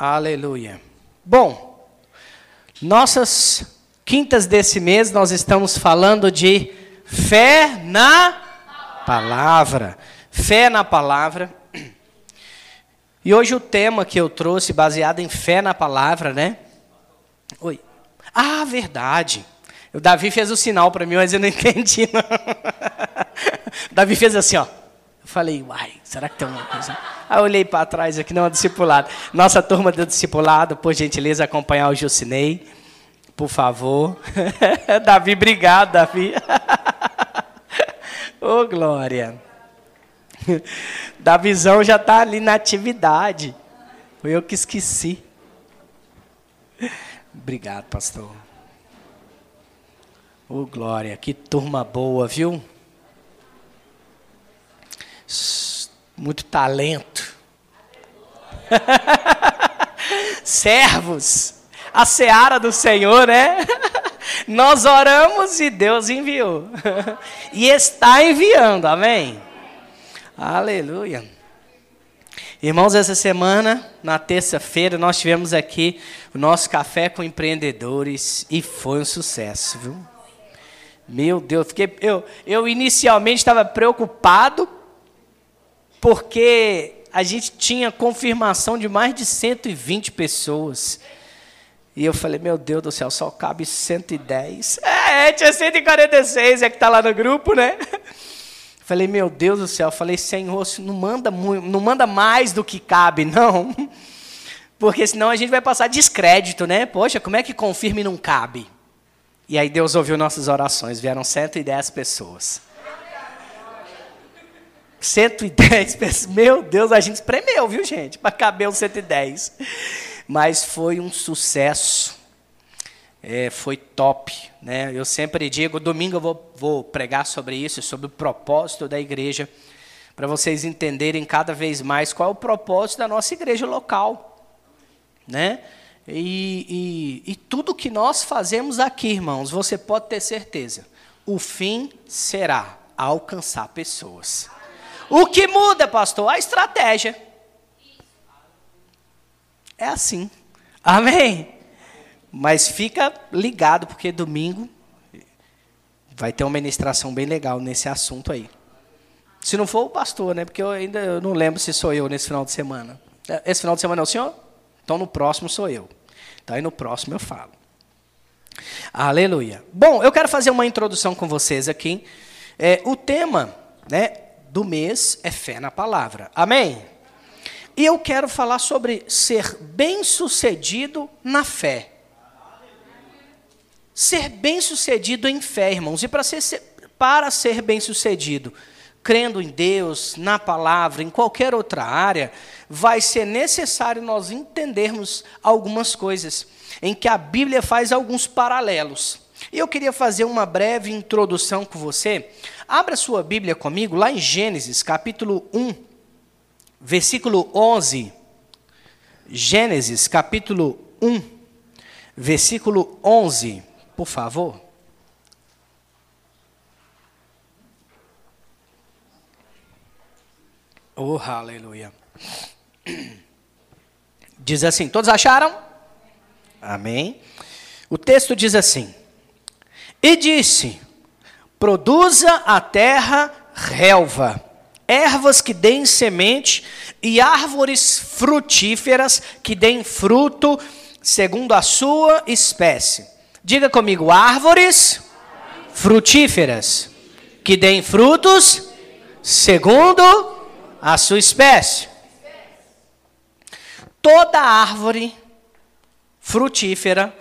Aleluia. Bom, nossas quintas desse mês nós estamos falando de fé na palavra. Fé na palavra. E hoje o tema que eu trouxe, baseado em fé na palavra, né? Oi. Ah, verdade. O Davi fez o sinal para mim, mas eu não entendi. Não. O Davi fez assim, ó. Falei, uai, será que tem alguma coisa? Aí olhei para trás aqui, não, é discipulado. Nossa turma do discipulado, por gentileza, acompanhar o Jucinei, por favor. Davi, obrigado, Davi. Ô, oh, Glória. Davizão já está ali na atividade. Foi eu que esqueci. Obrigado, pastor. Ô, oh, Glória, que turma boa, viu? Muito talento. Servos. A seara do Senhor, né? Nós oramos e Deus enviou. e está enviando, amém? Aleluia. Irmãos, essa semana, na terça-feira, nós tivemos aqui o nosso café com empreendedores e foi um sucesso, viu? Meu Deus, fiquei, eu, eu inicialmente estava preocupado porque a gente tinha confirmação de mais de 120 pessoas. E eu falei, meu Deus do céu, só cabe 110. É, tinha 146, é que está lá no grupo, né? Falei, meu Deus do céu, falei, Senhor, não manda, não manda mais do que cabe, não. Porque senão a gente vai passar descrédito, né? Poxa, como é que confirma e não cabe? E aí Deus ouviu nossas orações, vieram 110 pessoas. 110 pessoas, meu Deus, a gente espremeu, viu, gente? Para caber os 110. Mas foi um sucesso é, foi top. Né? Eu sempre digo, domingo eu vou, vou pregar sobre isso, sobre o propósito da igreja, para vocês entenderem cada vez mais qual é o propósito da nossa igreja local. Né? E, e, e tudo que nós fazemos aqui, irmãos, você pode ter certeza, o fim será alcançar pessoas. O que muda, pastor? A estratégia. É assim. Amém? Mas fica ligado, porque domingo vai ter uma ministração bem legal nesse assunto aí. Se não for o pastor, né? Porque eu ainda não lembro se sou eu nesse final de semana. É, esse final de semana é o senhor? Então no próximo sou eu. Então aí no próximo eu falo. Aleluia. Bom, eu quero fazer uma introdução com vocês aqui. É, o tema né, do mês é fé na palavra. Amém? E eu quero falar sobre ser bem-sucedido na fé. Ser bem-sucedido em fé, irmãos, e para ser, para ser bem-sucedido, crendo em Deus, na palavra, em qualquer outra área, vai ser necessário nós entendermos algumas coisas, em que a Bíblia faz alguns paralelos. E eu queria fazer uma breve introdução com você. Abra sua Bíblia comigo, lá em Gênesis, capítulo 1, versículo 11. Gênesis, capítulo 1, versículo 11 por favor. Oh, aleluia. Diz assim: Todos acharam? Amém. O texto diz assim: E disse: Produza a terra relva, ervas que deem semente e árvores frutíferas que deem fruto segundo a sua espécie Diga comigo: árvores frutíferas que deem frutos segundo a sua espécie. Toda árvore frutífera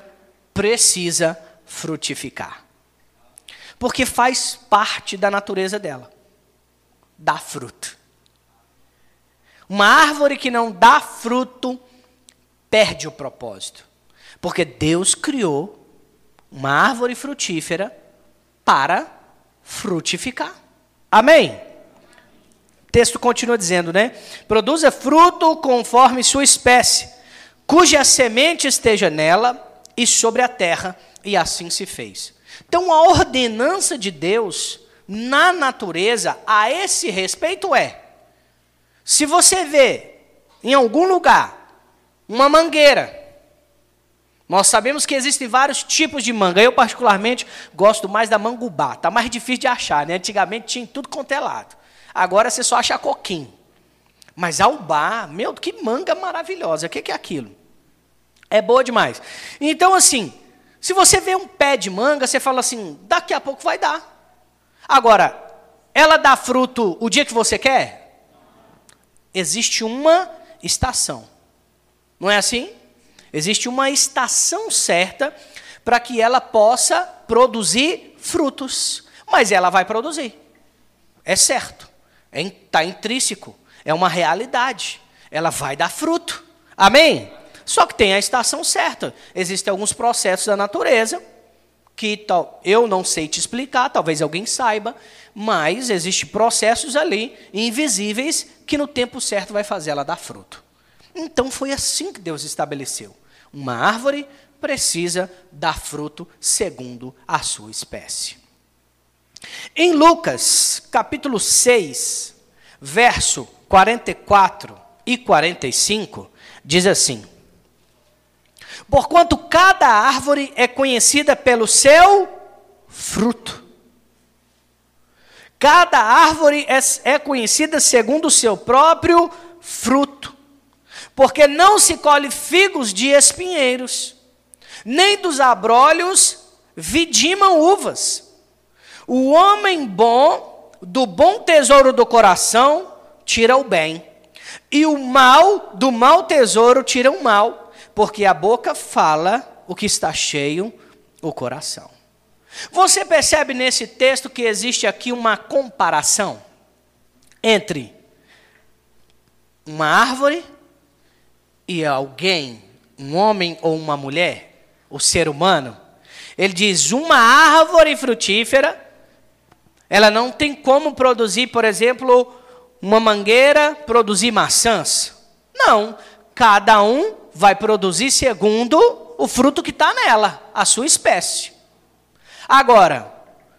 precisa frutificar. Porque faz parte da natureza dela. Dá fruto. Uma árvore que não dá fruto perde o propósito. Porque Deus criou uma árvore frutífera para frutificar. Amém? O texto continua dizendo, né? Produza fruto conforme sua espécie, cuja semente esteja nela e sobre a terra, e assim se fez. Então, a ordenança de Deus na natureza a esse respeito é: se você vê em algum lugar uma mangueira. Nós sabemos que existem vários tipos de manga. Eu, particularmente, gosto mais da mangubá. Está mais difícil de achar, né? Antigamente tinha tudo quanto é lado. Agora você só acha coquinho. Mas a ubá, meu, que manga maravilhosa. O que é aquilo? É boa demais. Então, assim, se você vê um pé de manga, você fala assim, daqui a pouco vai dar. Agora, ela dá fruto o dia que você quer? Existe uma estação. Não é assim? Existe uma estação certa para que ela possa produzir frutos. Mas ela vai produzir. É certo. Está é, intrínseco. É uma realidade. Ela vai dar fruto. Amém? Só que tem a estação certa. Existem alguns processos da natureza que tal, eu não sei te explicar, talvez alguém saiba, mas existem processos ali invisíveis que no tempo certo vai fazer ela dar fruto. Então foi assim que Deus estabeleceu. Uma árvore precisa dar fruto segundo a sua espécie. Em Lucas, capítulo 6, verso 44 e 45, diz assim: Porquanto cada árvore é conhecida pelo seu fruto. Cada árvore é, é conhecida segundo o seu próprio fruto porque não se colhe figos de espinheiros, nem dos abrolhos vidimam uvas. O homem bom, do bom tesouro do coração, tira o bem, e o mal, do mau tesouro, tira o mal, porque a boca fala o que está cheio o coração. Você percebe nesse texto que existe aqui uma comparação entre uma árvore e alguém, um homem ou uma mulher, o ser humano, ele diz: uma árvore frutífera, ela não tem como produzir, por exemplo, uma mangueira, produzir maçãs. Não, cada um vai produzir segundo o fruto que está nela, a sua espécie. Agora,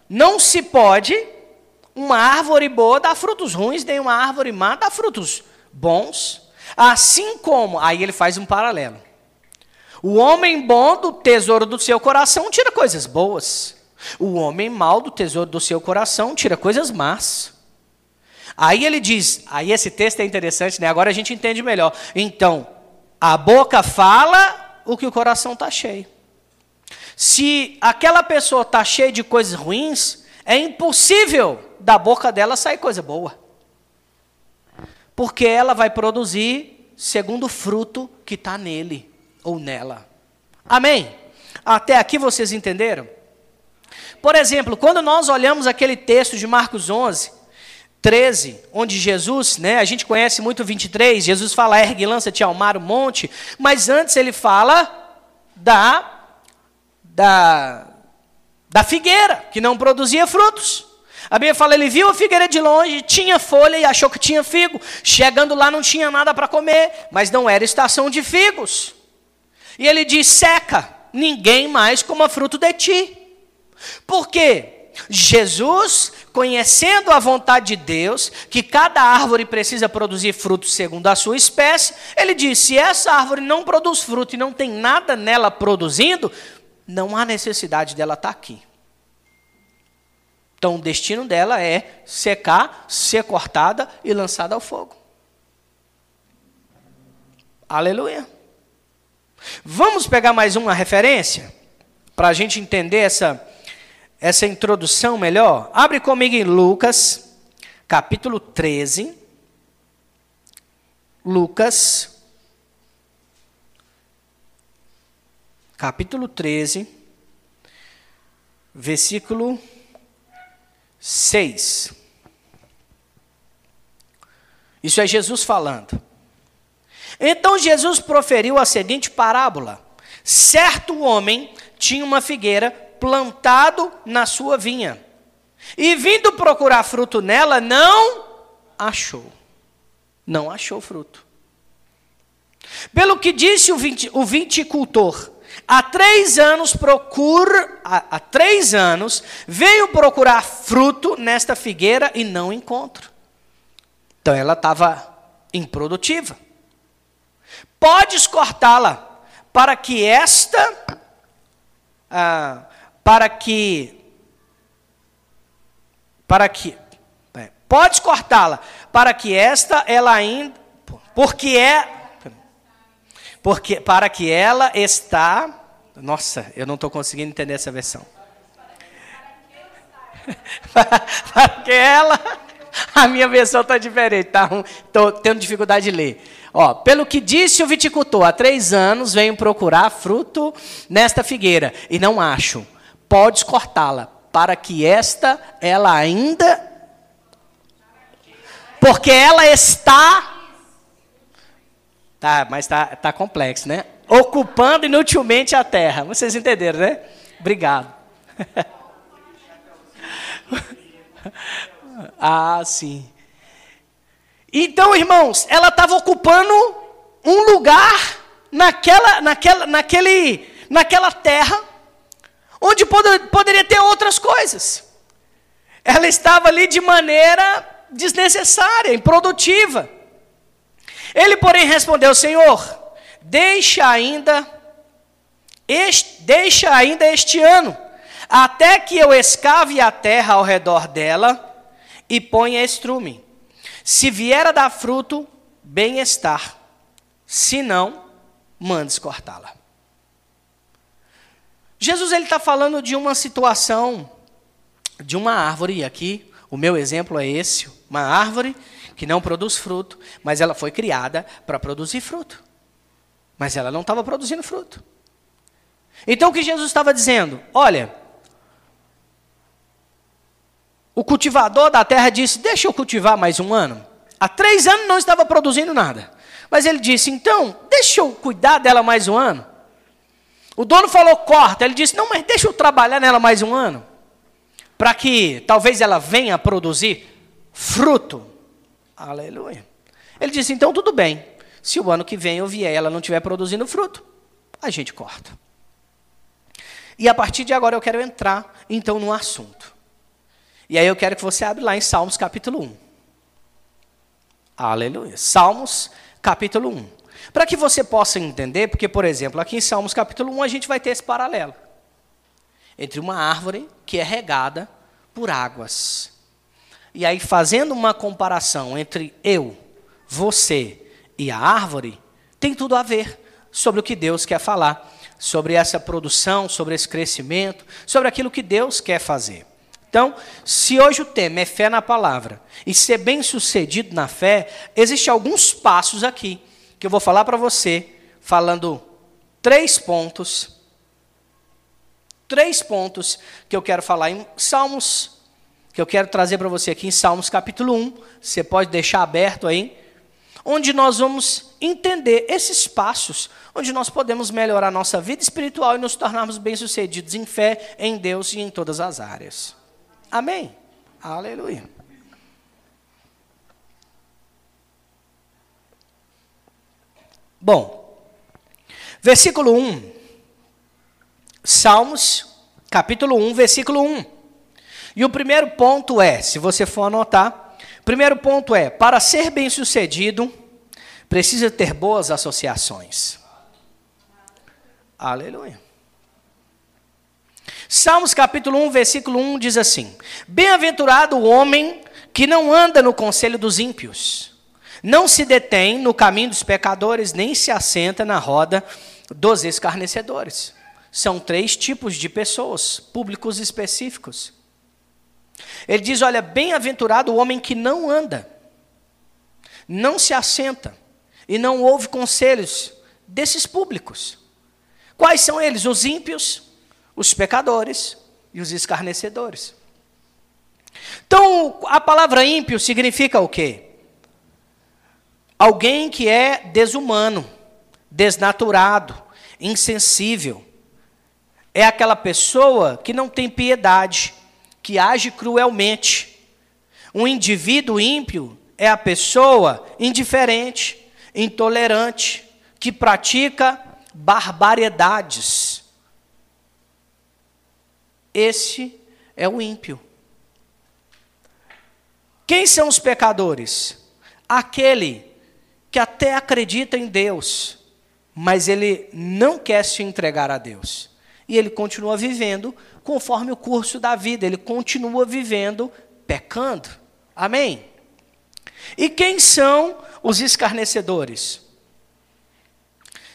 não se pode uma árvore boa dar frutos ruins, nem uma árvore má dar frutos bons. Assim como, aí ele faz um paralelo. O homem bom do tesouro do seu coração tira coisas boas. O homem mau do tesouro do seu coração tira coisas más. Aí ele diz, aí esse texto é interessante, né? Agora a gente entende melhor. Então, a boca fala o que o coração está cheio. Se aquela pessoa está cheia de coisas ruins, é impossível da boca dela sair coisa boa porque ela vai produzir segundo o fruto que está nele ou nela. Amém? Até aqui vocês entenderam? Por exemplo, quando nós olhamos aquele texto de Marcos 11, 13, onde Jesus, né, a gente conhece muito o 23, Jesus fala, ergue lança-te ao mar o monte, mas antes ele fala da, da, da figueira, que não produzia frutos. A Bíblia fala, ele viu a figueira de longe, tinha folha e achou que tinha figo. Chegando lá não tinha nada para comer, mas não era estação de figos. E ele diz: seca, ninguém mais coma fruto de ti. Por quê? Jesus, conhecendo a vontade de Deus, que cada árvore precisa produzir frutos segundo a sua espécie, ele disse: se essa árvore não produz fruto e não tem nada nela produzindo, não há necessidade dela estar tá aqui. Então, o destino dela é secar, ser cortada e lançada ao fogo. Aleluia. Vamos pegar mais uma referência para a gente entender essa, essa introdução melhor? Abre comigo em Lucas, capítulo 13. Lucas, capítulo 13, versículo 6. Isso é Jesus falando. Então Jesus proferiu a seguinte parábola: Certo homem tinha uma figueira plantado na sua vinha, e vindo procurar fruto nela, não achou. Não achou fruto. Pelo que disse o viticultor, há três anos procura, há, há três anos, veio procurar fruto nesta figueira e não encontro. Então ela estava improdutiva. Podes cortá-la para que esta, ah, para que, para que, é, podes cortá-la para que esta, ela ainda, porque é, porque para que ela está, nossa, eu não estou conseguindo entender essa versão. para que ela, a minha versão está diferente, tá? Estou tendo dificuldade de ler. Ó, pelo que disse o viticultor, há três anos venho procurar fruto nesta figueira e não acho. Podes cortá-la, para que esta, ela ainda. Porque ela está. Tá, mas tá, tá complexo, né? Ocupando inutilmente a terra. Vocês entenderam, né? Obrigado. ah, sim. Então, irmãos, ela estava ocupando um lugar naquela, naquela, naquele, naquela terra onde pod poderia ter outras coisas. Ela estava ali de maneira desnecessária, improdutiva. Ele, porém, respondeu: Senhor, deixa ainda, este, deixa ainda este ano, até que eu escave a terra ao redor dela e ponha estrume. Se vier a dar fruto, bem-estar. Se não, mandes cortá-la. Jesus ele está falando de uma situação de uma árvore aqui. O meu exemplo é esse: uma árvore que não produz fruto, mas ela foi criada para produzir fruto. Mas ela não estava produzindo fruto. Então o que Jesus estava dizendo? Olha, o cultivador da terra disse: Deixa eu cultivar mais um ano. Há três anos não estava produzindo nada. Mas ele disse: Então, deixa eu cuidar dela mais um ano. O dono falou: Corta. Ele disse: Não, mas deixa eu trabalhar nela mais um ano. Para que talvez ela venha produzir fruto. Aleluia. Ele disse: Então, tudo bem. Se o ano que vem eu vier e ela não estiver produzindo fruto, a gente corta. E a partir de agora eu quero entrar, então, no assunto. E aí eu quero que você abra lá em Salmos capítulo 1. Aleluia. Salmos capítulo 1. Para que você possa entender, porque, por exemplo, aqui em Salmos capítulo 1 a gente vai ter esse paralelo entre uma árvore que é regada por águas. E aí, fazendo uma comparação entre eu, você e a árvore, tem tudo a ver sobre o que Deus quer falar, sobre essa produção, sobre esse crescimento, sobre aquilo que Deus quer fazer. Então, se hoje o tema é fé na palavra e ser bem sucedido na fé, existem alguns passos aqui que eu vou falar para você, falando três pontos. Três pontos que eu quero falar em Salmos, que eu quero trazer para você aqui em Salmos capítulo 1. Você pode deixar aberto aí, onde nós vamos entender esses passos, onde nós podemos melhorar nossa vida espiritual e nos tornarmos bem-sucedidos em fé, em Deus e em todas as áreas. Amém? Aleluia. Bom, versículo 1. Salmos, capítulo 1, versículo 1. E o primeiro ponto é, se você for anotar, primeiro ponto é: para ser bem-sucedido, precisa ter boas associações. Aleluia. Salmos capítulo 1, versículo 1 diz assim: Bem-aventurado o homem que não anda no conselho dos ímpios, não se detém no caminho dos pecadores, nem se assenta na roda dos escarnecedores. São três tipos de pessoas, públicos específicos. Ele diz: Olha, bem-aventurado o homem que não anda, não se assenta e não ouve conselhos desses públicos. Quais são eles? Os ímpios, os pecadores e os escarnecedores. Então, a palavra ímpio significa o quê? Alguém que é desumano, desnaturado, insensível. É aquela pessoa que não tem piedade, que age cruelmente. Um indivíduo ímpio é a pessoa indiferente, intolerante, que pratica barbaridades esse é o ímpio. Quem são os pecadores? Aquele que até acredita em Deus, mas ele não quer se entregar a Deus. E ele continua vivendo conforme o curso da vida, ele continua vivendo pecando. Amém? E quem são os escarnecedores?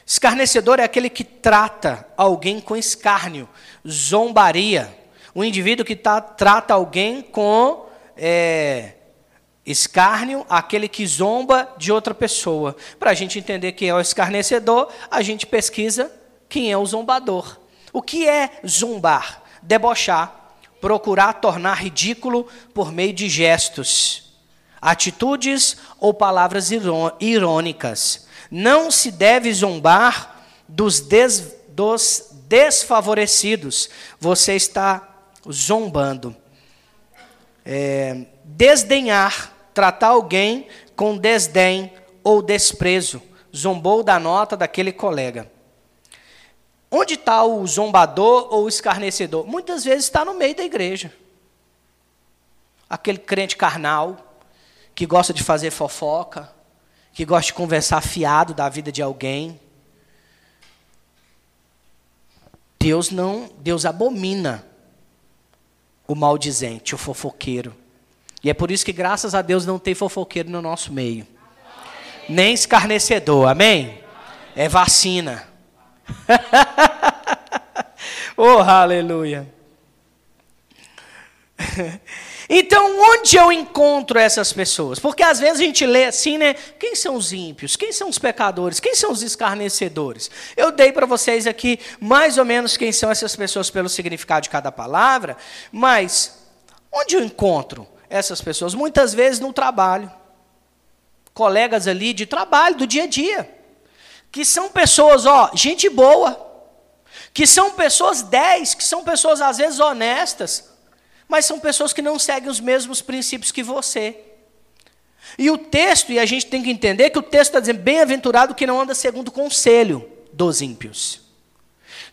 Escarnecedor é aquele que trata alguém com escárnio, zombaria. O indivíduo que tá, trata alguém com é, escárnio, aquele que zomba de outra pessoa. Para a gente entender quem é o escarnecedor, a gente pesquisa quem é o zombador. O que é zombar? Debochar, procurar tornar ridículo por meio de gestos, atitudes ou palavras irônicas. Não se deve zombar dos, des, dos desfavorecidos. Você está zombando. É, desdenhar, tratar alguém com desdém ou desprezo. Zombou da nota daquele colega. Onde está o zombador ou o escarnecedor? Muitas vezes está no meio da igreja. Aquele crente carnal, que gosta de fazer fofoca, que gosta de conversar fiado da vida de alguém. Deus não, Deus abomina o maldizente, o fofoqueiro. E é por isso que, graças a Deus, não tem fofoqueiro no nosso meio. Nem escarnecedor, amém? É vacina. oh, aleluia. Então, onde eu encontro essas pessoas? Porque às vezes a gente lê assim, né? Quem são os ímpios? Quem são os pecadores? Quem são os escarnecedores? Eu dei para vocês aqui mais ou menos quem são essas pessoas pelo significado de cada palavra, mas onde eu encontro essas pessoas? Muitas vezes no trabalho. Colegas ali de trabalho, do dia a dia. Que são pessoas, ó, gente boa. Que são pessoas 10, que são pessoas às vezes honestas mas são pessoas que não seguem os mesmos princípios que você. E o texto, e a gente tem que entender que o texto está dizendo: bem-aventurado que não anda segundo o conselho dos ímpios.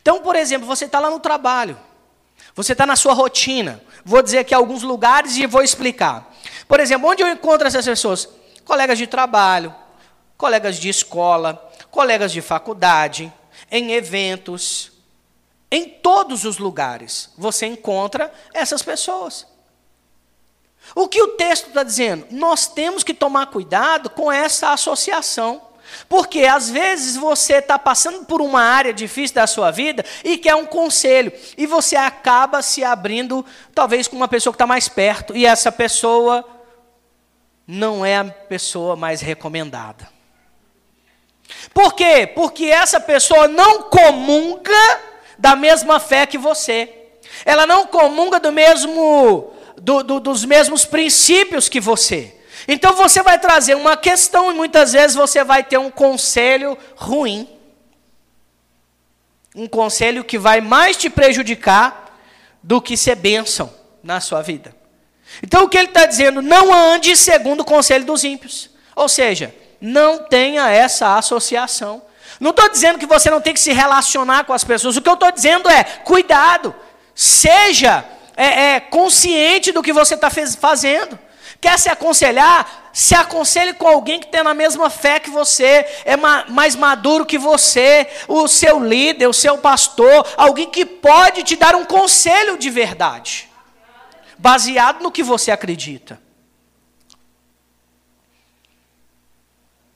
Então, por exemplo, você está lá no trabalho, você está na sua rotina. Vou dizer aqui alguns lugares e vou explicar. Por exemplo, onde eu encontro essas pessoas? Colegas de trabalho, colegas de escola, colegas de faculdade, em eventos, em todos os lugares você encontra essas pessoas. O que o texto está dizendo? Nós temos que tomar cuidado com essa associação. Porque às vezes você está passando por uma área difícil da sua vida e quer um conselho. E você acaba se abrindo, talvez, com uma pessoa que está mais perto. E essa pessoa não é a pessoa mais recomendada. Por quê? Porque essa pessoa não comunga da mesma fé que você. Ela não comunga do mesmo, do, do, dos mesmos princípios que você. Então você vai trazer uma questão e muitas vezes você vai ter um conselho ruim. Um conselho que vai mais te prejudicar do que ser bênção na sua vida. Então o que ele está dizendo? Não ande segundo o conselho dos ímpios. Ou seja, não tenha essa associação. Não estou dizendo que você não tem que se relacionar com as pessoas. O que eu estou dizendo é: cuidado, seja é, é, consciente do que você está fazendo. Quer se aconselhar? Se aconselhe com alguém que tem a mesma fé que você, é ma mais maduro que você, o seu líder, o seu pastor, alguém que pode te dar um conselho de verdade, baseado no que você acredita.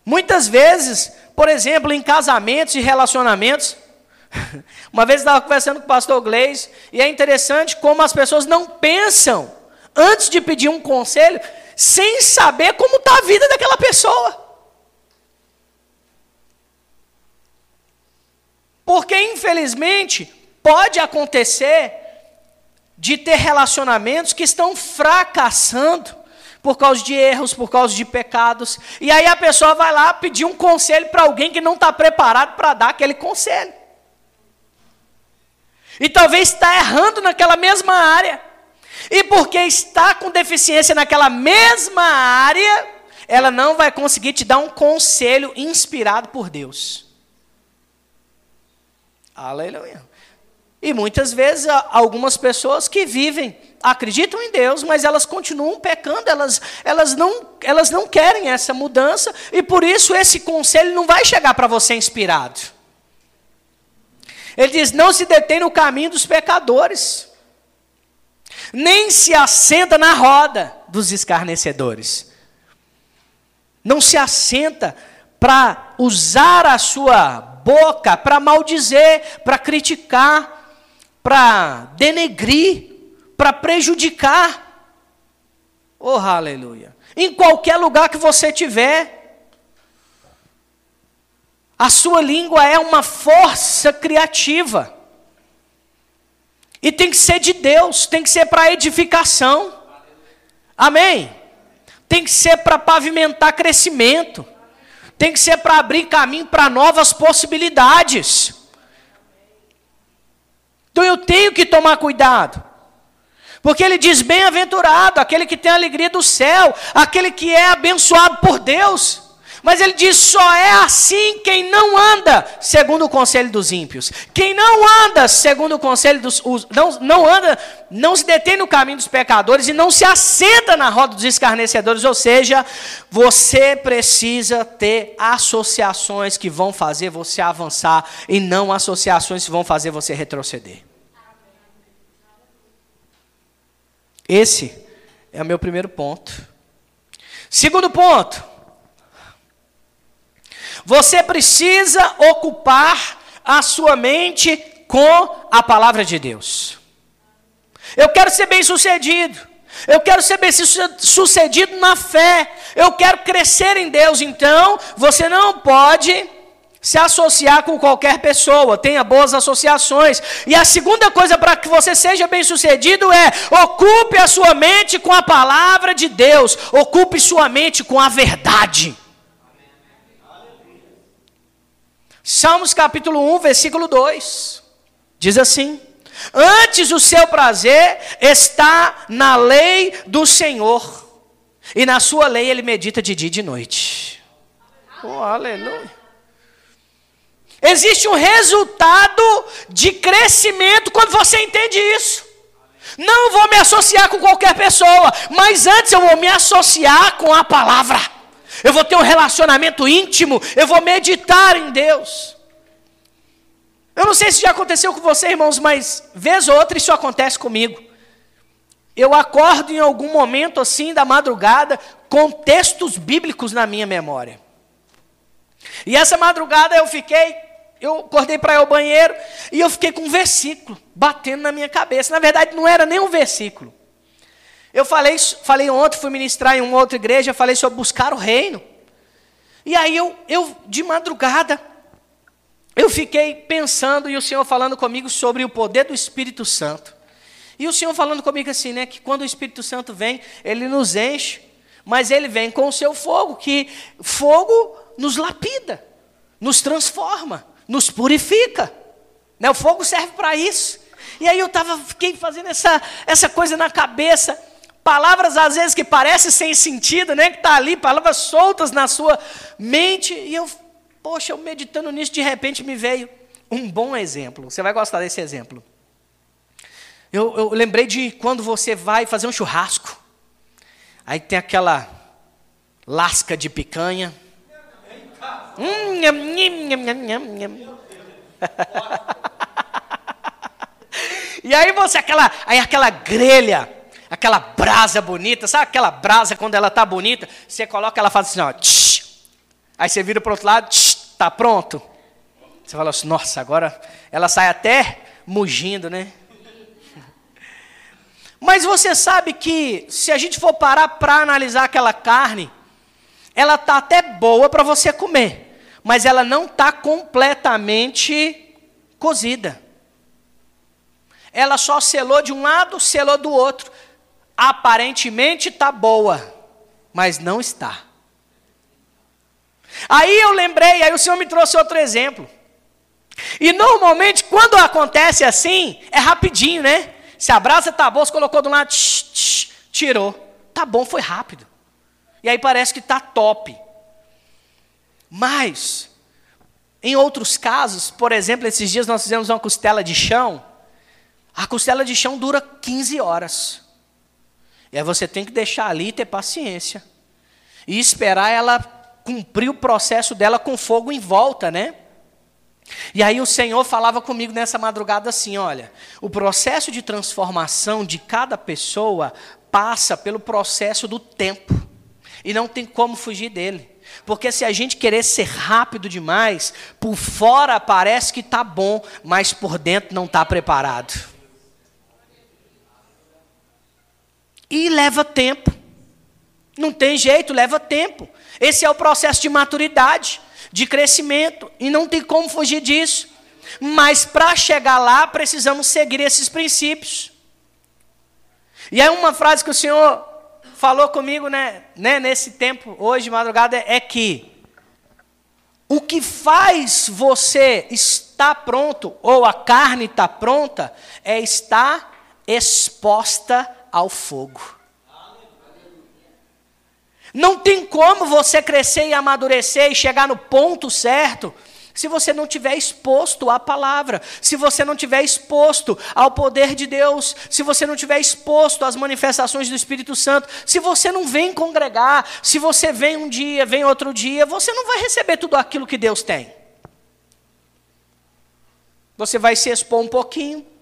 Muitas vezes por exemplo, em casamentos e relacionamentos. Uma vez eu estava conversando com o pastor Gleis, e é interessante como as pessoas não pensam antes de pedir um conselho, sem saber como está a vida daquela pessoa. Porque, infelizmente, pode acontecer de ter relacionamentos que estão fracassando por causa de erros, por causa de pecados. E aí a pessoa vai lá pedir um conselho para alguém que não está preparado para dar aquele conselho. E talvez está errando naquela mesma área. E porque está com deficiência naquela mesma área, ela não vai conseguir te dar um conselho inspirado por Deus. Aleluia. E muitas vezes algumas pessoas que vivem, acreditam em Deus, mas elas continuam pecando, elas, elas, não, elas não querem essa mudança, e por isso esse conselho não vai chegar para você inspirado. Ele diz: não se detém no caminho dos pecadores, nem se assenta na roda dos escarnecedores. Não se assenta para usar a sua boca para maldizer, para criticar, para denegrir, para prejudicar. Oh, aleluia. Em qualquer lugar que você tiver, a sua língua é uma força criativa. E tem que ser de Deus, tem que ser para edificação. Amém? Tem que ser para pavimentar crescimento. Tem que ser para abrir caminho para novas possibilidades. Então eu tenho que tomar cuidado. Porque ele diz: bem-aventurado, aquele que tem a alegria do céu, aquele que é abençoado por Deus. Mas ele diz: só é assim quem não anda segundo o conselho dos ímpios. Quem não anda segundo o conselho dos. Não, não anda, não se detém no caminho dos pecadores e não se assenta na roda dos escarnecedores. Ou seja, você precisa ter associações que vão fazer você avançar e não associações que vão fazer você retroceder. Esse é o meu primeiro ponto. Segundo ponto. Você precisa ocupar a sua mente com a palavra de Deus. Eu quero ser bem sucedido. Eu quero ser bem sucedido na fé. Eu quero crescer em Deus. Então, você não pode se associar com qualquer pessoa, tenha boas associações. E a segunda coisa para que você seja bem-sucedido é: ocupe a sua mente com a palavra de Deus, ocupe sua mente com a verdade. Salmos capítulo 1, versículo 2. Diz assim: Antes o seu prazer está na lei do Senhor, e na sua lei ele medita de dia e de noite. Oh, aleluia. Existe um resultado de crescimento quando você entende isso. Não vou me associar com qualquer pessoa, mas antes eu vou me associar com a palavra. Eu vou ter um relacionamento íntimo, eu vou meditar em Deus. Eu não sei se já aconteceu com você, irmãos, mas vez ou outra isso acontece comigo. Eu acordo em algum momento assim da madrugada com textos bíblicos na minha memória. E essa madrugada eu fiquei eu acordei para ir ao banheiro e eu fiquei com um versículo batendo na minha cabeça. Na verdade, não era nem um versículo. Eu falei, falei ontem, fui ministrar em uma outra igreja, falei sobre buscar o reino. E aí eu, eu de madrugada, eu fiquei pensando e o Senhor falando comigo sobre o poder do Espírito Santo. E o Senhor falando comigo assim, né, que quando o Espírito Santo vem, ele nos enche, mas ele vem com o seu fogo, que fogo nos lapida, nos transforma nos purifica. Né? O fogo serve para isso. E aí eu tava, fiquei fazendo essa, essa coisa na cabeça. Palavras às vezes que parecem sem sentido, né? Que está ali, palavras soltas na sua mente. E eu, poxa, eu meditando nisso, de repente me veio um bom exemplo. Você vai gostar desse exemplo. Eu, eu lembrei de quando você vai fazer um churrasco. Aí tem aquela lasca de picanha Hum, e aí você, aquela, aí aquela grelha, aquela brasa bonita, sabe aquela brasa quando ela tá bonita? Você coloca, ela faz assim, ó, tsh, aí você vira para outro lado, tsh, tá pronto. Você fala assim, nossa, agora ela sai até mugindo, né? Mas você sabe que se a gente for parar para analisar aquela carne, ela tá até boa para você comer mas ela não está completamente cozida. Ela só selou de um lado, selou do outro. Aparentemente está boa, mas não está. Aí eu lembrei, aí o Senhor me trouxe outro exemplo. E normalmente, quando acontece assim, é rapidinho, né? Se a brasa está boa, você colocou do lado, tsh, tsh, tirou. Tá bom, foi rápido. E aí parece que está top. Mas, em outros casos, por exemplo, esses dias nós fizemos uma costela de chão, A costela de chão dura 15 horas. E aí você tem que deixar ali e ter paciência. E esperar ela cumprir o processo dela com fogo em volta, né? E aí o Senhor falava comigo nessa madrugada assim: olha, o processo de transformação de cada pessoa passa pelo processo do tempo. E não tem como fugir dele. Porque se a gente querer ser rápido demais, por fora parece que está bom, mas por dentro não está preparado. E leva tempo. Não tem jeito, leva tempo. Esse é o processo de maturidade, de crescimento, e não tem como fugir disso. Mas para chegar lá, precisamos seguir esses princípios. E aí uma frase que o Senhor falou comigo né, né, nesse tempo, hoje madrugada, é que o que faz você estar pronto, ou a carne estar pronta, é estar exposta ao fogo. Não tem como você crescer e amadurecer e chegar no ponto certo se você não tiver exposto à palavra, se você não tiver exposto ao poder de Deus, se você não tiver exposto às manifestações do Espírito Santo, se você não vem congregar, se você vem um dia, vem outro dia, você não vai receber tudo aquilo que Deus tem. Você vai se expor um pouquinho,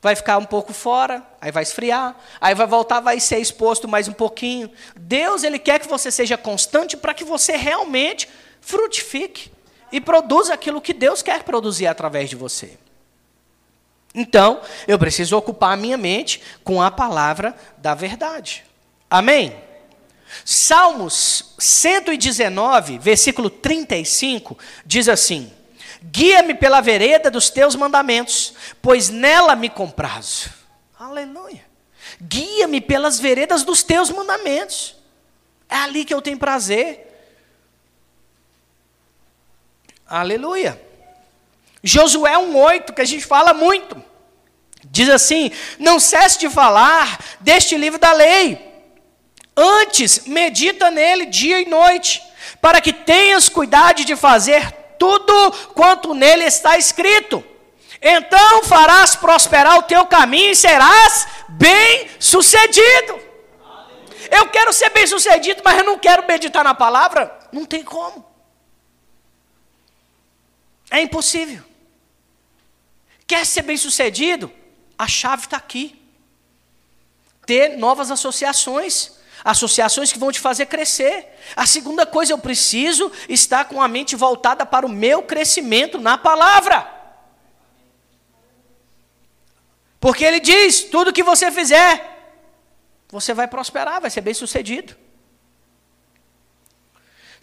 vai ficar um pouco fora, aí vai esfriar, aí vai voltar, vai ser exposto mais um pouquinho. Deus, ele quer que você seja constante para que você realmente frutifique e produza aquilo que Deus quer produzir através de você. Então, eu preciso ocupar a minha mente com a palavra da verdade. Amém? Salmos 119, versículo 35, diz assim: Guia-me pela vereda dos teus mandamentos, pois nela me comprazo. Aleluia. Guia-me pelas veredas dos teus mandamentos. É ali que eu tenho prazer. Aleluia. Josué 1,8, que a gente fala muito. Diz assim: Não cesse de falar deste livro da lei. Antes, medita nele dia e noite, para que tenhas cuidado de fazer tudo quanto nele está escrito. Então farás prosperar o teu caminho e serás bem sucedido. Eu quero ser bem sucedido, mas eu não quero meditar na palavra. Não tem como. É impossível. Quer ser bem sucedido? A chave está aqui. Ter novas associações. Associações que vão te fazer crescer. A segunda coisa, eu preciso estar com a mente voltada para o meu crescimento na palavra. Porque ele diz: tudo que você fizer, você vai prosperar, vai ser bem sucedido.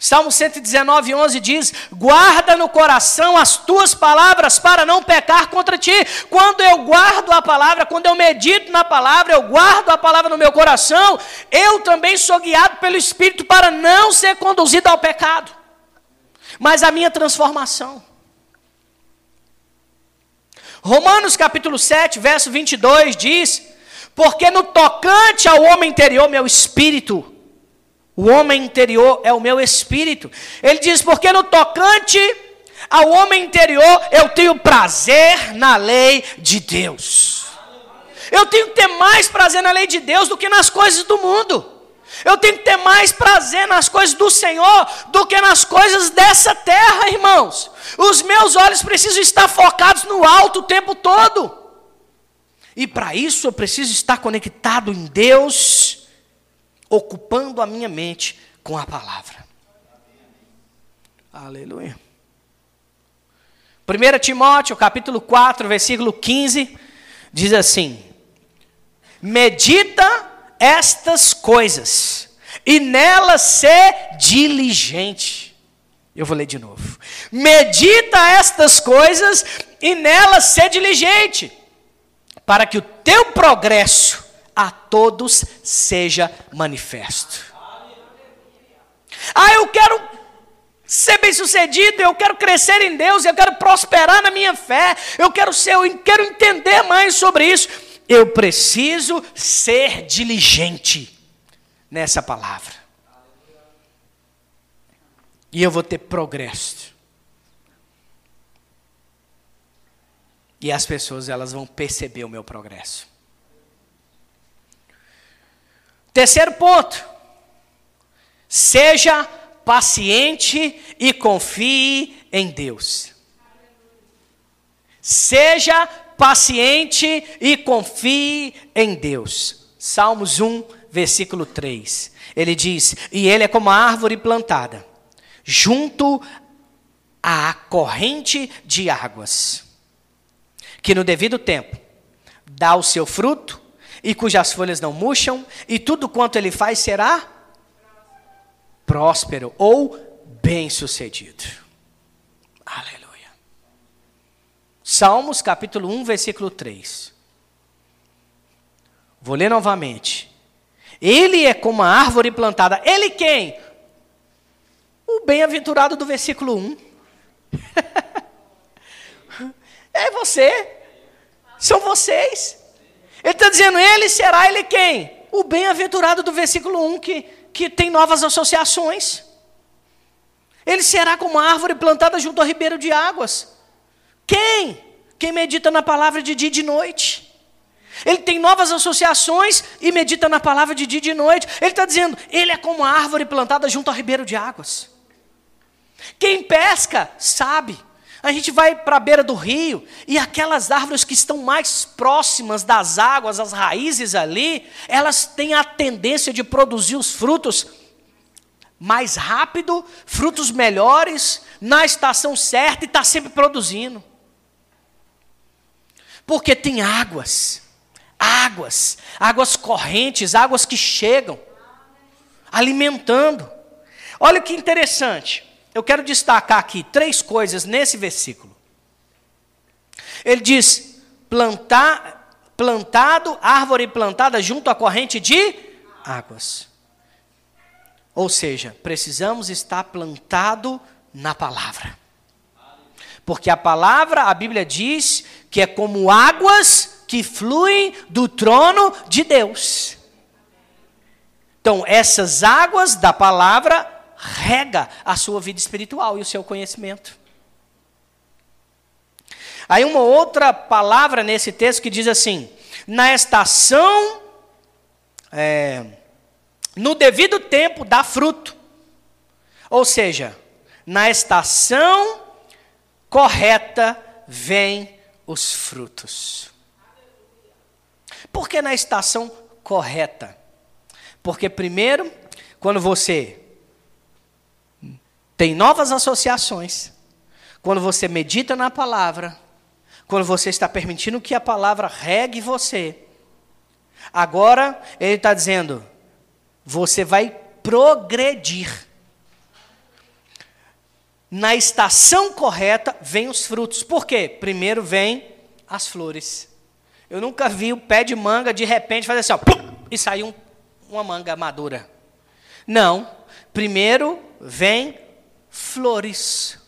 Salmo 119, 11 diz: Guarda no coração as tuas palavras para não pecar contra ti. Quando eu guardo a palavra, quando eu medito na palavra, eu guardo a palavra no meu coração, eu também sou guiado pelo Espírito para não ser conduzido ao pecado, mas a minha transformação. Romanos capítulo 7, verso 22 diz: Porque no tocante ao homem interior, meu espírito, o homem interior é o meu espírito. Ele diz: porque no tocante ao homem interior eu tenho prazer na lei de Deus. Eu tenho que ter mais prazer na lei de Deus do que nas coisas do mundo. Eu tenho que ter mais prazer nas coisas do Senhor do que nas coisas dessa terra, irmãos. Os meus olhos precisam estar focados no alto o tempo todo. E para isso eu preciso estar conectado em Deus ocupando a minha mente com a palavra. Aleluia. 1 Timóteo, capítulo 4, versículo 15, diz assim: Medita estas coisas, e nelas ser diligente. Eu vou ler de novo. Medita estas coisas, e nelas ser diligente, para que o teu progresso a todos seja manifesto. Ah, eu quero ser bem sucedido, eu quero crescer em Deus, eu quero prosperar na minha fé, eu quero ser, eu quero entender mais sobre isso. Eu preciso ser diligente nessa palavra. E eu vou ter progresso. E as pessoas elas vão perceber o meu progresso. Terceiro ponto. Seja paciente e confie em Deus. Seja paciente e confie em Deus. Salmos 1, versículo 3. Ele diz: E ele é como a árvore plantada, junto à corrente de águas, que no devido tempo dá o seu fruto, e cujas folhas não murcham, e tudo quanto ele faz será próspero ou bem-sucedido. Aleluia. Salmos capítulo 1, versículo 3. Vou ler novamente. Ele é como a árvore plantada. Ele quem? O bem-aventurado do versículo 1. é você. São vocês. Ele está dizendo, ele será, ele quem? O bem-aventurado do versículo 1, que, que tem novas associações. Ele será como a árvore plantada junto ao ribeiro de águas. Quem? Quem medita na palavra de dia e de noite. Ele tem novas associações e medita na palavra de dia e de noite. Ele está dizendo, ele é como a árvore plantada junto ao ribeiro de águas. Quem pesca, sabe. A gente vai para a beira do rio e aquelas árvores que estão mais próximas das águas, as raízes ali, elas têm a tendência de produzir os frutos mais rápido, frutos melhores, na estação certa e está sempre produzindo. Porque tem águas, águas, águas correntes, águas que chegam, alimentando. Olha que interessante. Eu quero destacar aqui três coisas nesse versículo. Ele diz: plantar, plantado, árvore plantada junto à corrente de águas. Ou seja, precisamos estar plantado na palavra. Porque a palavra, a Bíblia diz que é como águas que fluem do trono de Deus. Então, essas águas da palavra rega a sua vida espiritual e o seu conhecimento. Aí uma outra palavra nesse texto que diz assim: na estação, é, no devido tempo dá fruto. Ou seja, na estação correta vem os frutos. Por que na estação correta? Porque, primeiro, quando você tem novas associações, quando você medita na palavra, quando você está permitindo que a palavra regue você, agora ele está dizendo: você vai progredir na estação correta, vem os frutos. Por quê? Primeiro vem as flores. Eu nunca vi o pé de manga de repente fazer assim, ó, e sair um, uma manga madura. Não. Primeiro vem flores.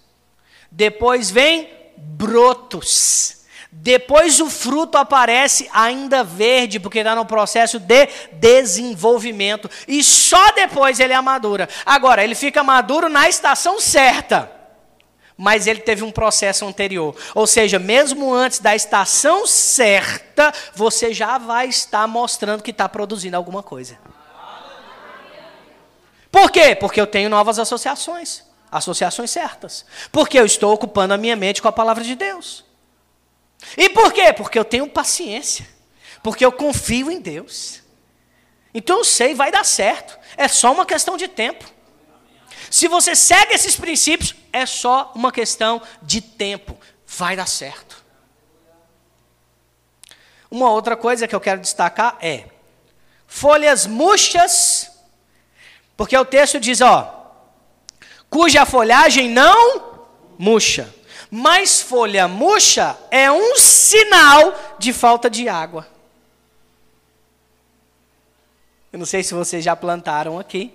Depois vem brotos. Depois o fruto aparece ainda verde, porque está no processo de desenvolvimento. E só depois ele amadura. Agora, ele fica maduro na estação certa mas ele teve um processo anterior. Ou seja, mesmo antes da estação certa, você já vai estar mostrando que está produzindo alguma coisa. Por quê? Porque eu tenho novas associações, associações certas. Porque eu estou ocupando a minha mente com a palavra de Deus. E por quê? Porque eu tenho paciência. Porque eu confio em Deus. Então eu sei, vai dar certo. É só uma questão de tempo. Se você segue esses princípios, é só uma questão de tempo. Vai dar certo. Uma outra coisa que eu quero destacar é folhas murchas, porque o texto diz, ó, cuja folhagem não murcha. Mas folha murcha é um sinal de falta de água. Eu não sei se vocês já plantaram aqui.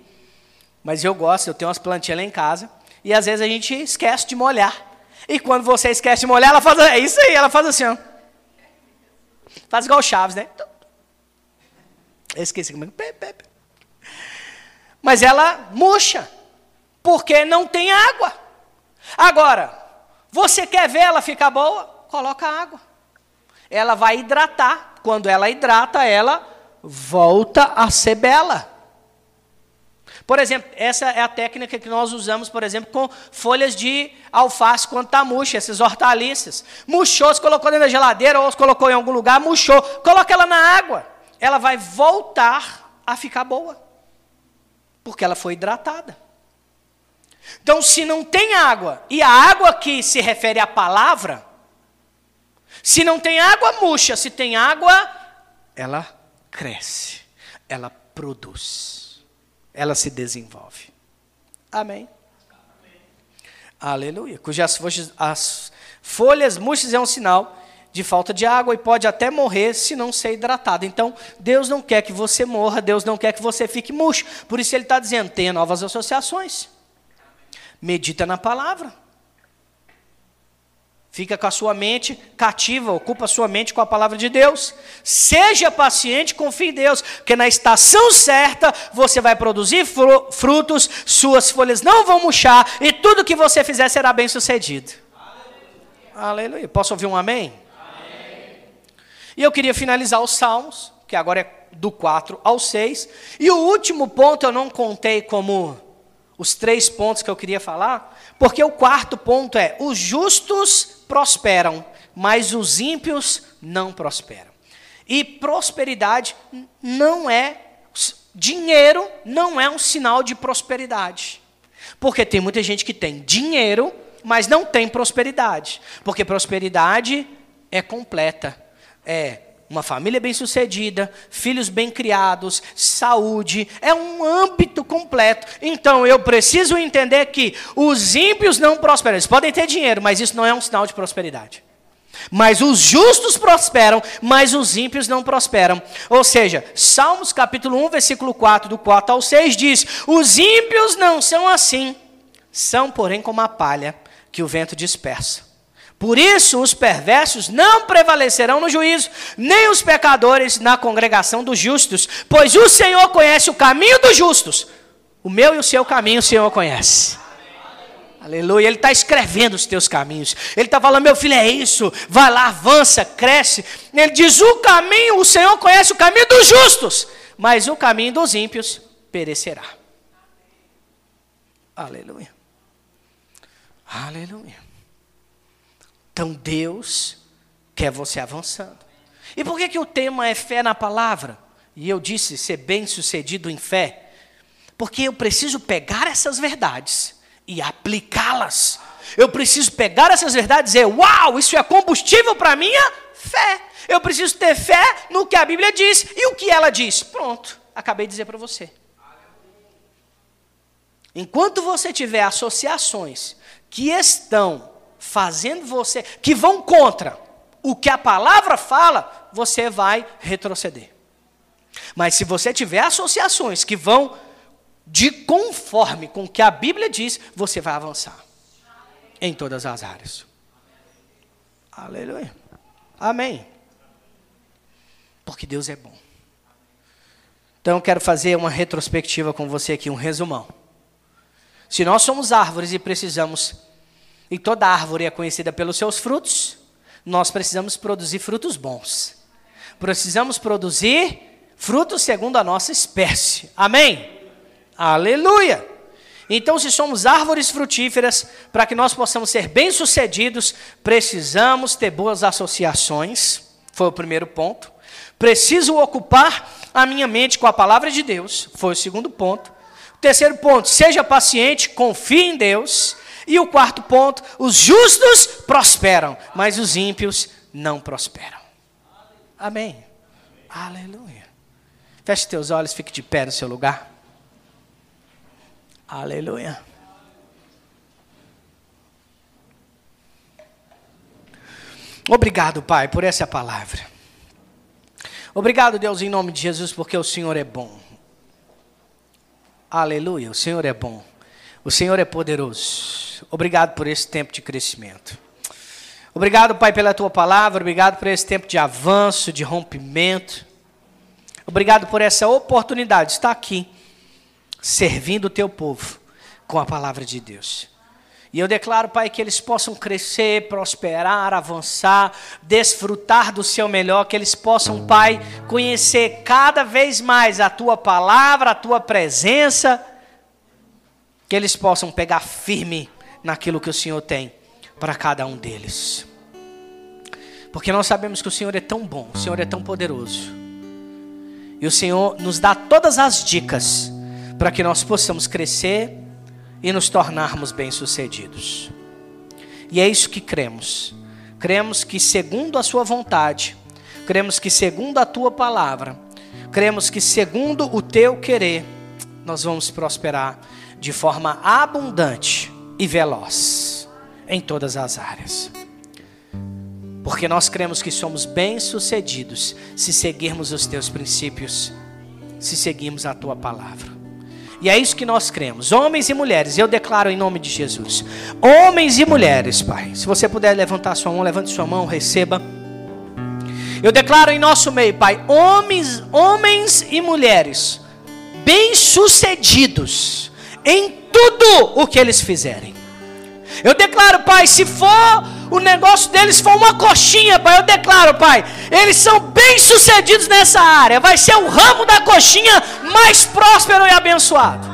Mas eu gosto, eu tenho umas plantinhas lá em casa. E às vezes a gente esquece de molhar. E quando você esquece de molhar, ela faz. É isso aí, ela faz assim, ó. Faz igual o Chaves, né? Eu esqueci como é. Mas ela murcha. Porque não tem água. Agora, você quer ver ela ficar boa? Coloca água. ela vai hidratar. Quando ela hidrata, ela volta a ser bela. Por exemplo, essa é a técnica que nós usamos, por exemplo, com folhas de alface quando está murcha, essas hortaliças. Murchou, se colocou dentro da geladeira ou se colocou em algum lugar, murchou. Coloca ela na água. Ela vai voltar a ficar boa. Porque ela foi hidratada. Então, se não tem água, e a água que se refere à palavra, se não tem água, murcha. Se tem água, ela cresce, ela produz, ela se desenvolve. Amém. Amém. Aleluia. Cujas folhas, as folhas murchas é um sinal de falta de água e pode até morrer se não ser hidratado. Então, Deus não quer que você morra, Deus não quer que você fique murcho. Por isso ele está dizendo: tenha novas associações. Medita na palavra. Fica com a sua mente cativa, ocupa a sua mente com a palavra de Deus. Seja paciente, confie em Deus, porque na estação certa você vai produzir frutos, suas folhas não vão murchar e tudo que você fizer será bem sucedido. Aleluia. Aleluia. Posso ouvir um amém? amém? E eu queria finalizar os Salmos, que agora é do 4 ao 6. E o último ponto eu não contei como os três pontos que eu queria falar, porque o quarto ponto é: os justos prosperam, mas os ímpios não prosperam. E prosperidade não é dinheiro não é um sinal de prosperidade. Porque tem muita gente que tem dinheiro, mas não tem prosperidade. Porque prosperidade é completa. É uma família bem-sucedida, filhos bem criados, saúde, é um âmbito completo. Então eu preciso entender que os ímpios não prosperam. Eles podem ter dinheiro, mas isso não é um sinal de prosperidade. Mas os justos prosperam, mas os ímpios não prosperam. Ou seja, Salmos capítulo 1, versículo 4, do 4 ao 6 diz: Os ímpios não são assim, são, porém, como a palha que o vento dispersa. Por isso, os perversos não prevalecerão no juízo, nem os pecadores na congregação dos justos, pois o Senhor conhece o caminho dos justos. O meu e o seu caminho o Senhor conhece. Aleluia. Ele está escrevendo os teus caminhos. Ele está falando, meu filho, é isso. Vai lá, avança, cresce. Ele diz: o caminho, o Senhor conhece o caminho dos justos, mas o caminho dos ímpios perecerá. Aleluia. Aleluia. Então Deus quer você avançando. E por que, que o tema é fé na palavra? E eu disse ser bem sucedido em fé. Porque eu preciso pegar essas verdades e aplicá-las. Eu preciso pegar essas verdades e dizer: Uau, isso é combustível para a minha fé. Eu preciso ter fé no que a Bíblia diz e o que ela diz. Pronto, acabei de dizer para você. Enquanto você tiver associações que estão fazendo você, que vão contra o que a palavra fala, você vai retroceder. Mas se você tiver associações que vão de conforme com o que a Bíblia diz, você vai avançar em todas as áreas. Aleluia. Amém. Porque Deus é bom. Então eu quero fazer uma retrospectiva com você aqui, um resumão. Se nós somos árvores e precisamos e toda árvore é conhecida pelos seus frutos, nós precisamos produzir frutos bons. Precisamos produzir frutos segundo a nossa espécie. Amém? Aleluia! Então, se somos árvores frutíferas, para que nós possamos ser bem-sucedidos, precisamos ter boas associações. Foi o primeiro ponto. Preciso ocupar a minha mente com a palavra de Deus. Foi o segundo ponto. O terceiro ponto, seja paciente, confie em Deus. E o quarto ponto: os justos prosperam, mas os ímpios não prosperam. Amém. Aleluia. Feche teus olhos, fique de pé no seu lugar. Aleluia. Obrigado, Pai, por essa palavra. Obrigado, Deus, em nome de Jesus, porque o Senhor é bom. Aleluia, o Senhor é bom. O Senhor é poderoso. Obrigado por esse tempo de crescimento. Obrigado, Pai, pela tua palavra. Obrigado por esse tempo de avanço, de rompimento. Obrigado por essa oportunidade de estar aqui, servindo o teu povo com a palavra de Deus. E eu declaro, Pai, que eles possam crescer, prosperar, avançar, desfrutar do seu melhor, que eles possam, Pai, conhecer cada vez mais a tua palavra, a tua presença, que eles possam pegar firme naquilo que o Senhor tem para cada um deles. Porque nós sabemos que o Senhor é tão bom, o Senhor é tão poderoso. E o Senhor nos dá todas as dicas para que nós possamos crescer e nos tornarmos bem-sucedidos. E é isso que cremos. Cremos que, segundo a Sua vontade, cremos que, segundo a Tua palavra, cremos que, segundo o Teu querer, nós vamos prosperar de forma abundante e veloz em todas as áreas. Porque nós cremos que somos bem-sucedidos se seguirmos os Teus princípios, se seguirmos a Tua palavra. E é isso que nós cremos. Homens e mulheres, eu declaro em nome de Jesus. Homens e mulheres, Pai. Se você puder levantar sua mão, levante sua mão, receba. Eu declaro em nosso meio, Pai, homens, homens e mulheres bem-sucedidos em tudo o que eles fizerem. Eu declaro, Pai, se for o negócio deles for uma coxinha, Pai, eu declaro, Pai, eles são bem-sucedidos nessa área. Vai ser o ramo da coxinha mais próspero e abençoado.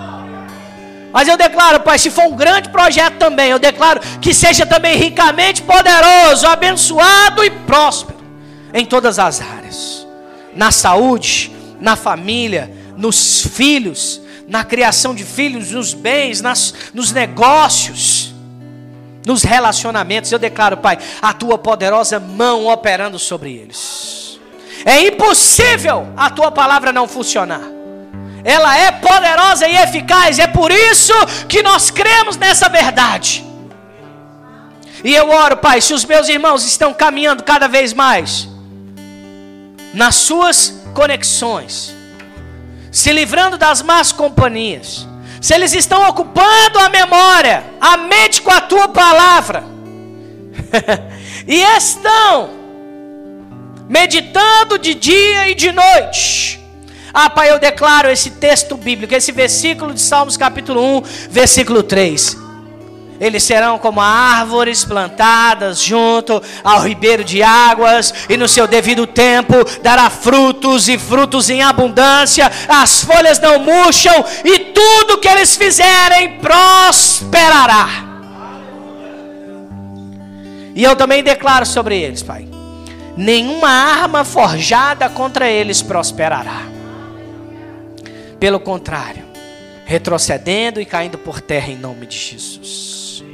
Mas eu declaro, Pai, se for um grande projeto também, eu declaro que seja também ricamente poderoso, abençoado e próspero em todas as áreas. Na saúde, na família, nos filhos, na criação de filhos, nos bens, nas, nos negócios nos relacionamentos. Eu declaro, Pai, a tua poderosa mão operando sobre eles. É impossível a tua palavra não funcionar. Ela é poderosa e eficaz. É por isso que nós cremos nessa verdade. E eu oro, Pai, se os meus irmãos estão caminhando cada vez mais nas suas conexões, se livrando das más companhias, se eles estão ocupando a memória, a mente com a tua palavra, e estão meditando de dia e de noite. Ah, Pai, eu declaro esse texto bíblico, esse versículo de Salmos capítulo 1, versículo 3. Eles serão como árvores plantadas junto ao ribeiro de águas, e no seu devido tempo dará frutos e frutos em abundância, as folhas não murcham, e tudo que eles fizerem prosperará. E eu também declaro sobre eles, Pai: nenhuma arma forjada contra eles prosperará. Pelo contrário, retrocedendo e caindo por terra em nome de Jesus.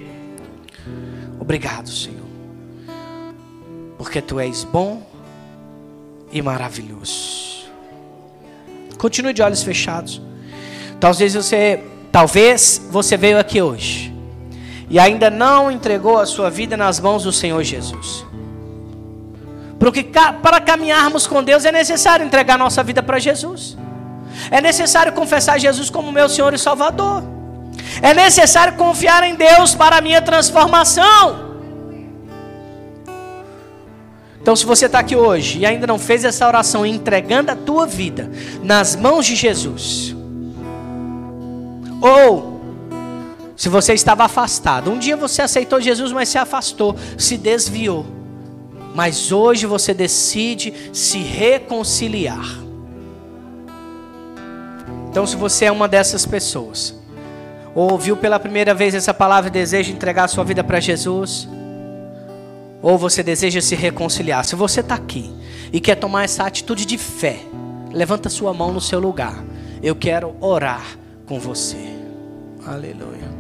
Obrigado, Senhor. Porque tu és bom e maravilhoso. Continue de olhos fechados. Talvez você, talvez você veio aqui hoje e ainda não entregou a sua vida nas mãos do Senhor Jesus. Porque para caminharmos com Deus é necessário entregar nossa vida para Jesus. É necessário confessar Jesus como meu Senhor e Salvador. É necessário confiar em Deus para a minha transformação. Então, se você está aqui hoje e ainda não fez essa oração entregando a tua vida nas mãos de Jesus, ou se você estava afastado, um dia você aceitou Jesus, mas se afastou, se desviou, mas hoje você decide se reconciliar. Então, se você é uma dessas pessoas, ou ouviu pela primeira vez essa palavra e deseja entregar sua vida para Jesus, ou você deseja se reconciliar. Se você está aqui e quer tomar essa atitude de fé, levanta sua mão no seu lugar. Eu quero orar com você. Aleluia.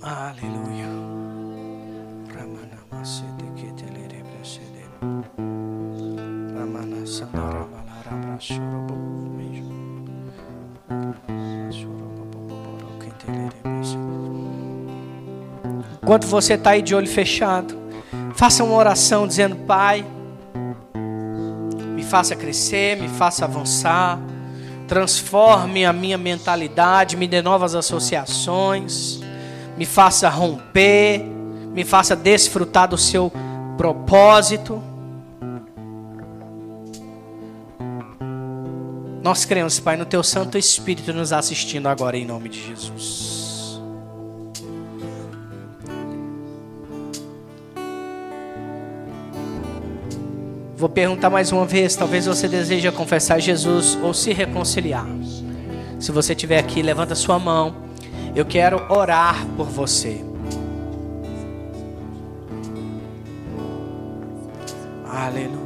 Aleluia. Ramana Balara Enquanto você está aí de olho fechado, faça uma oração dizendo: Pai, me faça crescer, me faça avançar, transforme a minha mentalidade, me dê novas associações, me faça romper, me faça desfrutar do seu propósito. Nós cremos, Pai, no Teu Santo Espírito nos assistindo agora, em nome de Jesus. Vou perguntar mais uma vez, talvez você deseja confessar Jesus ou se reconciliar. Se você estiver aqui, levanta sua mão. Eu quero orar por você. Aleluia.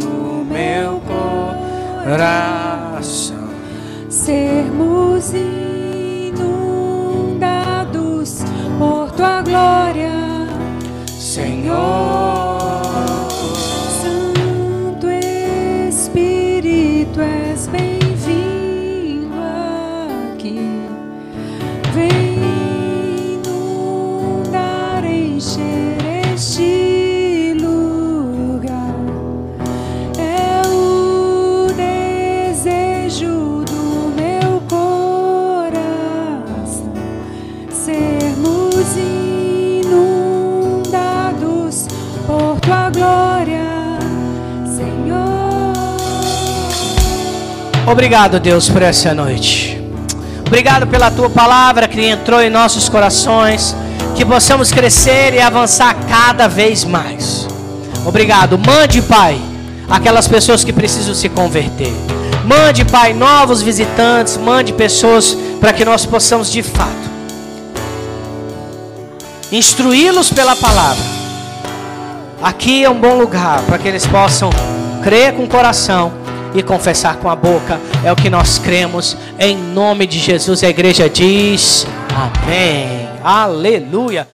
Ra Obrigado, Deus, por essa noite. Obrigado pela tua palavra que entrou em nossos corações. Que possamos crescer e avançar cada vez mais. Obrigado. Mande, Pai, aquelas pessoas que precisam se converter. Mande, Pai, novos visitantes. Mande pessoas para que nós possamos de fato instruí-los pela palavra. Aqui é um bom lugar para que eles possam crer com o coração e confessar com a boca. É o que nós cremos. Em nome de Jesus, a igreja diz: Amém. Aleluia.